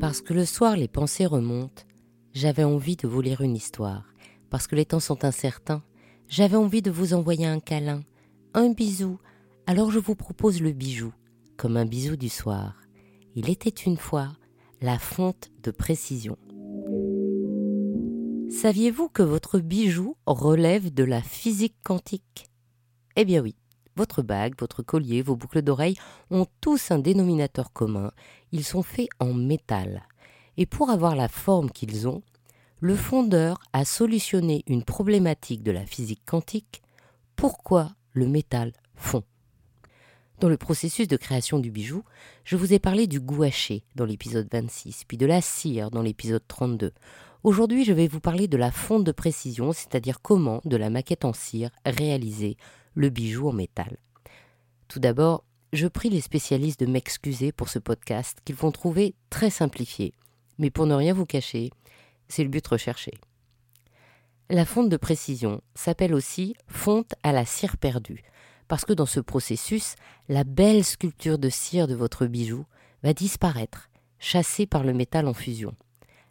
Parce que le soir les pensées remontent, j'avais envie de vous lire une histoire. Parce que les temps sont incertains, j'avais envie de vous envoyer un câlin, un bisou. Alors je vous propose le bijou, comme un bisou du soir. Il était une fois la fonte de précision. Saviez-vous que votre bijou relève de la physique quantique? Eh bien oui, votre bague, votre collier, vos boucles d'oreilles ont tous un dénominateur commun, ils sont faits en métal. Et pour avoir la forme qu'ils ont, le fondeur a solutionné une problématique de la physique quantique. Pourquoi le métal fond? Dans le processus de création du bijou, je vous ai parlé du gouaché dans l'épisode 26, puis de la cire dans l'épisode 32. Aujourd'hui, je vais vous parler de la fonte de précision, c'est-à-dire comment, de la maquette en cire, réaliser le bijou en métal. Tout d'abord, je prie les spécialistes de m'excuser pour ce podcast qu'ils vont trouver très simplifié. Mais pour ne rien vous cacher, c'est le but recherché. La fonte de précision s'appelle aussi fonte à la cire perdue parce que dans ce processus, la belle sculpture de cire de votre bijou va disparaître, chassée par le métal en fusion.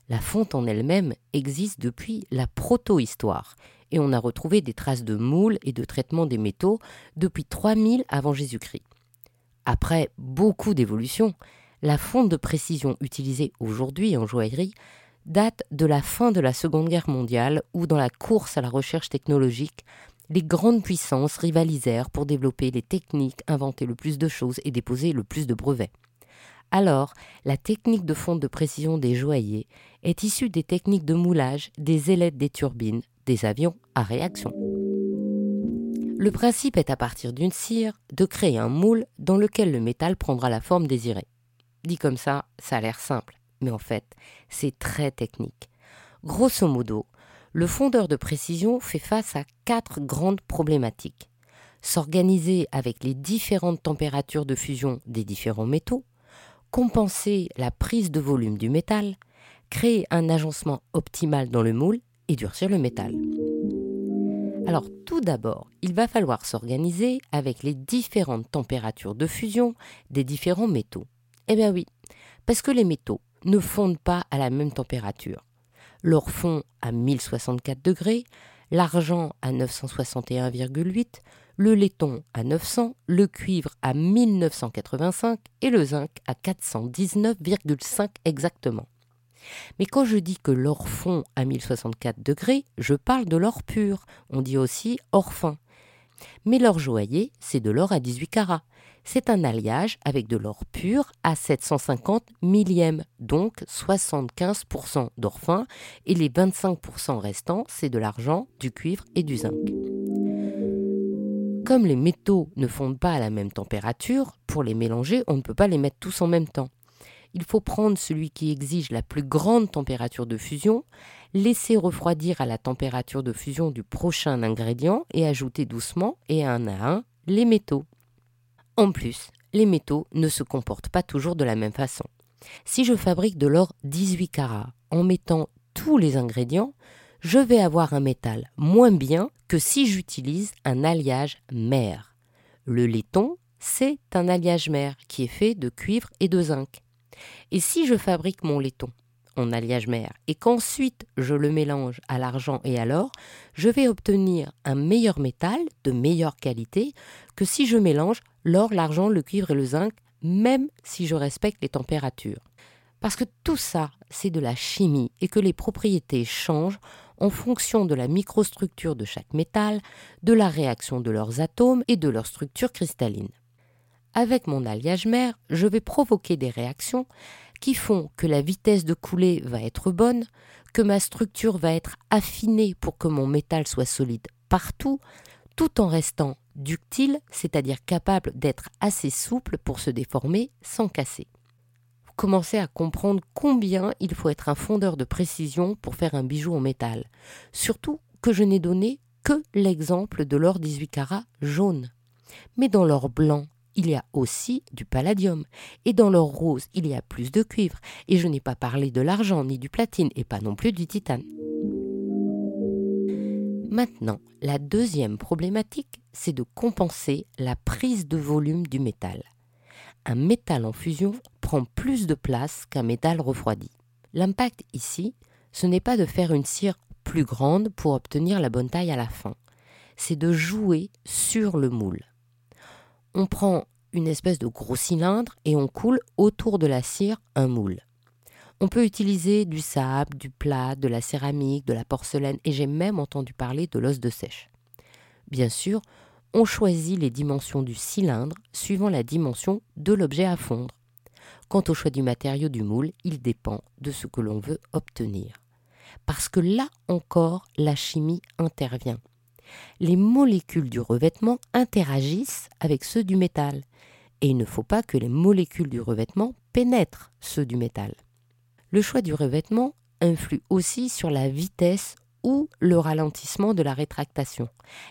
La fonte en elle-même existe depuis la proto-histoire, et on a retrouvé des traces de moules et de traitement des métaux depuis 3000 avant Jésus-Christ. Après beaucoup d'évolutions, la fonte de précision utilisée aujourd'hui en joaillerie date de la fin de la Seconde Guerre mondiale où dans la course à la recherche technologique, les grandes puissances rivalisèrent pour développer les techniques, inventer le plus de choses et déposer le plus de brevets. Alors, la technique de fonte de précision des joailliers est issue des techniques de moulage des ailettes des turbines des avions à réaction. Le principe est à partir d'une cire de créer un moule dans lequel le métal prendra la forme désirée. Dit comme ça, ça a l'air simple, mais en fait, c'est très technique. Grosso modo, le fondeur de précision fait face à quatre grandes problématiques. S'organiser avec les différentes températures de fusion des différents métaux, compenser la prise de volume du métal, créer un agencement optimal dans le moule et durcir le métal. Alors tout d'abord, il va falloir s'organiser avec les différentes températures de fusion des différents métaux. Eh bien oui, parce que les métaux ne fondent pas à la même température l'or fond à 1064 degrés, l'argent à 961,8, le laiton à 900, le cuivre à 1985 et le zinc à 419,5 exactement. Mais quand je dis que l'or fond à 1064 degrés, je parle de l'or pur, on dit aussi or fin. Mais l'or joaillier, c'est de l'or à 18 carats. C'est un alliage avec de l'or pur à 750 millièmes, donc 75% d'or fin, et les 25% restants, c'est de l'argent, du cuivre et du zinc. Comme les métaux ne fondent pas à la même température, pour les mélanger, on ne peut pas les mettre tous en même temps. Il faut prendre celui qui exige la plus grande température de fusion, laisser refroidir à la température de fusion du prochain ingrédient et ajouter doucement et un à un les métaux. En plus, les métaux ne se comportent pas toujours de la même façon. Si je fabrique de l'or 18 carats en mettant tous les ingrédients, je vais avoir un métal moins bien que si j'utilise un alliage mer. Le laiton, c'est un alliage mer qui est fait de cuivre et de zinc. Et si je fabrique mon laiton en alliage mer et qu'ensuite je le mélange à l'argent et à l'or, je vais obtenir un meilleur métal de meilleure qualité que si je mélange l'or, l'argent, le cuivre et le zinc, même si je respecte les températures. Parce que tout ça, c'est de la chimie et que les propriétés changent en fonction de la microstructure de chaque métal, de la réaction de leurs atomes et de leur structure cristalline. Avec mon alliage mer, je vais provoquer des réactions qui font que la vitesse de coulée va être bonne, que ma structure va être affinée pour que mon métal soit solide partout, tout en restant ductile, c'est-à-dire capable d'être assez souple pour se déformer sans casser. Vous commencez à comprendre combien il faut être un fondeur de précision pour faire un bijou en métal. Surtout que je n'ai donné que l'exemple de l'or 18 carats jaune. Mais dans l'or blanc il y a aussi du palladium. Et dans l'or rose, il y a plus de cuivre. Et je n'ai pas parlé de l'argent ni du platine et pas non plus du titane. Maintenant, la deuxième problématique, c'est de compenser la prise de volume du métal. un métal en fusion prend plus de place qu'un métal refroidi. L'impact ici, ce n'est pas de faire une cire plus grande pour obtenir la bonne taille à la fin, c'est de jouer sur le moule. On prend une espèce de gros cylindre et on coule autour de la cire un moule. On peut utiliser du sable, du plat, de la céramique, de la porcelaine et j'ai même entendu parler de l'os de sèche. Bien sûr, on choisit les dimensions du cylindre suivant la dimension de l'objet à fondre. Quant au choix du matériau du moule, il dépend de ce que l'on veut obtenir. Parce que là encore, la chimie intervient. Les molécules du revêtement interagissent avec ceux du métal, et il ne faut pas que les molécules du revêtement pénètrent ceux du métal. Le choix du revêtement influe aussi sur la vitesse ou le ralentissement de la rétractation,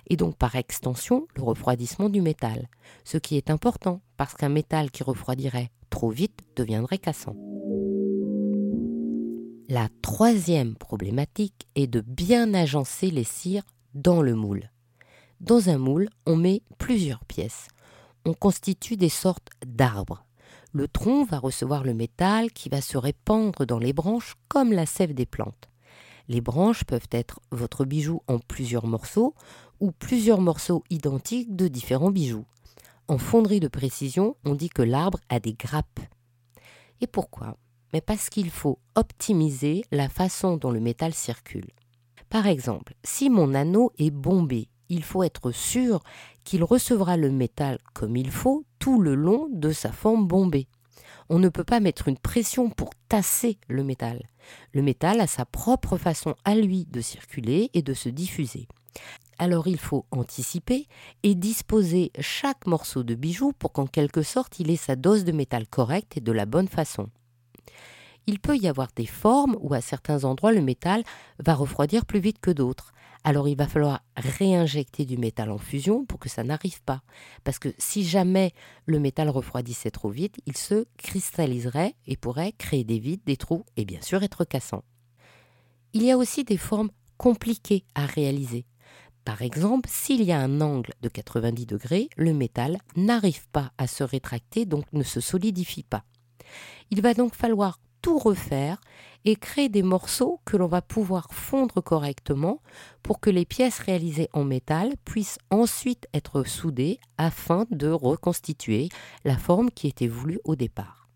et donc par extension le refroidissement du métal, ce qui est important parce qu'un métal qui refroidirait trop vite deviendrait cassant. La troisième problématique est de bien agencer les cires dans le moule. Dans un moule, on met plusieurs pièces. On constitue des sortes d'arbres. Le tronc va recevoir le métal qui va se répandre dans les branches comme la sève des plantes. Les branches peuvent être votre bijou en plusieurs morceaux ou plusieurs morceaux identiques de différents bijoux. En fonderie de précision, on dit que l'arbre a des grappes. Et pourquoi? Mais parce qu'il faut optimiser la façon dont le métal circule. Par exemple, si mon anneau est bombé, il faut être sûr qu'il recevra le métal comme il faut tout le long de sa forme bombée on ne peut pas mettre une pression pour tasser le métal. Le métal a sa propre façon à lui de circuler et de se diffuser. Alors il faut anticiper et disposer chaque morceau de bijou pour qu'en quelque sorte il ait sa dose de métal correcte et de la bonne façon. Il peut y avoir des formes où à certains endroits le métal va refroidir plus vite que d'autres alors il va falloir réinjecter du métal en fusion pour que ça n'arrive pas. Parce que si jamais le métal refroidissait trop vite, il se cristalliserait et pourrait créer des vides, des trous et bien sûr être cassant. Il y a aussi des formes compliquées à réaliser. Par exemple, s'il y a un angle de 90 degrés, le métal n'arrive pas à se rétracter, donc ne se solidifie pas. Il va donc falloir tout refaire et créer des morceaux que l'on va pouvoir fondre correctement pour que les pièces réalisées en métal puissent ensuite être soudées afin de reconstituer la forme qui était voulue au départ.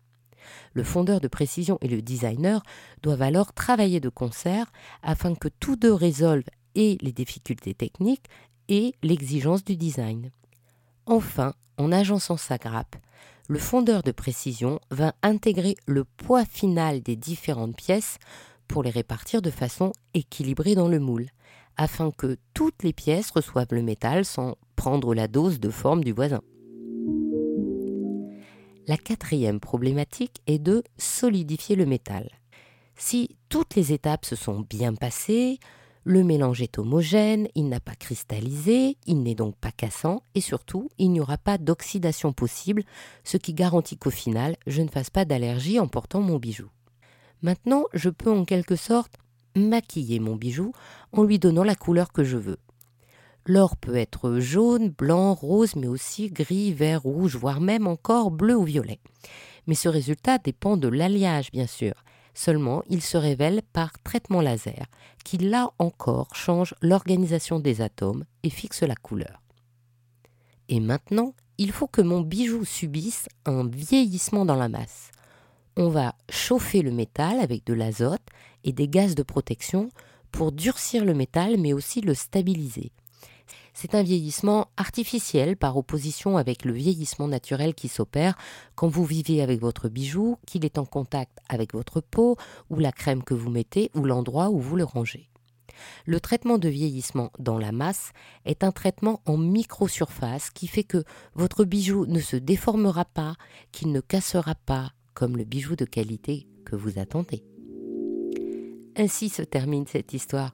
Le fondeur de précision et le designer doivent alors travailler de concert afin que tous deux résolvent et les difficultés techniques et l'exigence du design. Enfin, en agençant sa grappe, le fondeur de précision va intégrer le poids final des différentes pièces pour les répartir de façon équilibrée dans le moule, afin que toutes les pièces reçoivent le métal sans prendre la dose de forme du voisin. La quatrième problématique est de solidifier le métal. Si toutes les étapes se sont bien passées, le mélange est homogène, il n'a pas cristallisé, il n'est donc pas cassant et surtout, il n'y aura pas d'oxydation possible, ce qui garantit qu'au final, je ne fasse pas d'allergie en portant mon bijou. Maintenant, je peux en quelque sorte maquiller mon bijou en lui donnant la couleur que je veux. L'or peut être jaune, blanc, rose, mais aussi gris, vert, rouge, voire même encore bleu ou violet. Mais ce résultat dépend de l'alliage, bien sûr. Seulement, il se révèle par traitement laser, qui là encore change l'organisation des atomes et fixe la couleur. Et maintenant, il faut que mon bijou subisse un vieillissement dans la masse. On va chauffer le métal avec de l'azote et des gaz de protection pour durcir le métal mais aussi le stabiliser. C'est un vieillissement artificiel par opposition avec le vieillissement naturel qui s'opère quand vous vivez avec votre bijou, qu'il est en contact avec votre peau, ou la crème que vous mettez, ou l'endroit où vous le rangez. Le traitement de vieillissement dans la masse est un traitement en microsurface qui fait que votre bijou ne se déformera pas, qu'il ne cassera pas, comme le bijou de qualité que vous attendez. Ainsi se termine cette histoire